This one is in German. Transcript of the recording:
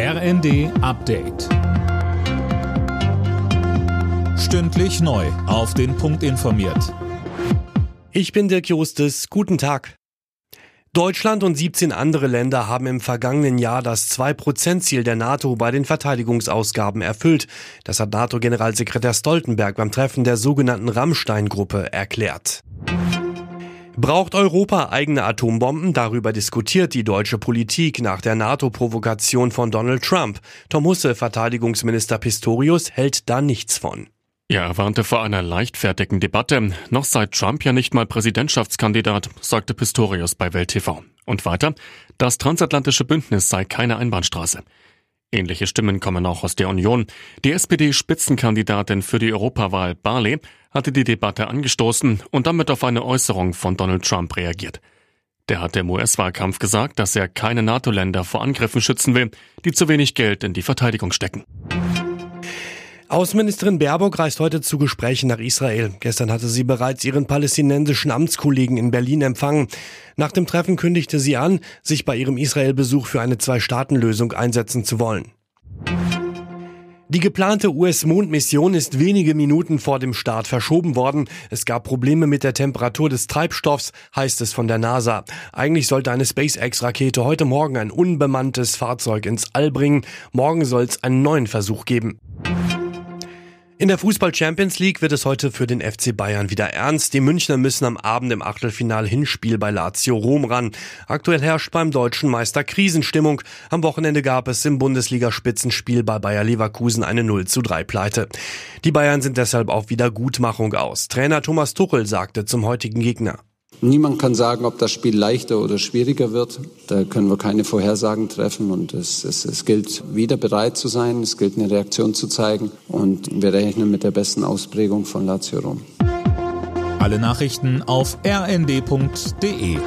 RND Update. Stündlich neu. Auf den Punkt informiert. Ich bin Dirk Jostes. Guten Tag. Deutschland und 17 andere Länder haben im vergangenen Jahr das 2-Prozent-Ziel der NATO bei den Verteidigungsausgaben erfüllt. Das hat NATO-Generalsekretär Stoltenberg beim Treffen der sogenannten Rammstein-Gruppe erklärt. Braucht Europa eigene Atombomben? Darüber diskutiert die deutsche Politik nach der NATO-Provokation von Donald Trump. Tom Husse, Verteidigungsminister Pistorius, hält da nichts von. Er warnte vor einer leichtfertigen Debatte. Noch sei Trump ja nicht mal Präsidentschaftskandidat, sagte Pistorius bei Welt TV. Und weiter, das transatlantische Bündnis sei keine Einbahnstraße. Ähnliche Stimmen kommen auch aus der Union. Die SPD-Spitzenkandidatin für die Europawahl Barley hatte die Debatte angestoßen und damit auf eine Äußerung von Donald Trump reagiert. Der hat im US-Wahlkampf gesagt, dass er keine NATO-Länder vor Angriffen schützen will, die zu wenig Geld in die Verteidigung stecken. Außenministerin Baerbock reist heute zu Gesprächen nach Israel. Gestern hatte sie bereits ihren palästinensischen Amtskollegen in Berlin empfangen. Nach dem Treffen kündigte sie an, sich bei ihrem Israel-Besuch für eine Zwei-Staaten-Lösung einsetzen zu wollen. Die geplante US-Mondmission ist wenige Minuten vor dem Start verschoben worden. Es gab Probleme mit der Temperatur des Treibstoffs, heißt es von der NASA. Eigentlich sollte eine SpaceX-Rakete heute Morgen ein unbemanntes Fahrzeug ins All bringen. Morgen soll es einen neuen Versuch geben. In der Fußball Champions League wird es heute für den FC Bayern wieder ernst. Die Münchner müssen am Abend im Achtelfinal Hinspiel bei Lazio Rom ran. Aktuell herrscht beim deutschen Meister Krisenstimmung. Am Wochenende gab es im Bundesliga-Spitzenspiel bei Bayer Leverkusen eine 0 zu 3 Pleite. Die Bayern sind deshalb auf Wiedergutmachung aus. Trainer Thomas Tuchel sagte zum heutigen Gegner. Niemand kann sagen, ob das Spiel leichter oder schwieriger wird. Da können wir keine Vorhersagen treffen. Und es, es, es gilt, wieder bereit zu sein. Es gilt, eine Reaktion zu zeigen. Und wir rechnen mit der besten Ausprägung von Lazio Rom. Alle Nachrichten auf rnd.de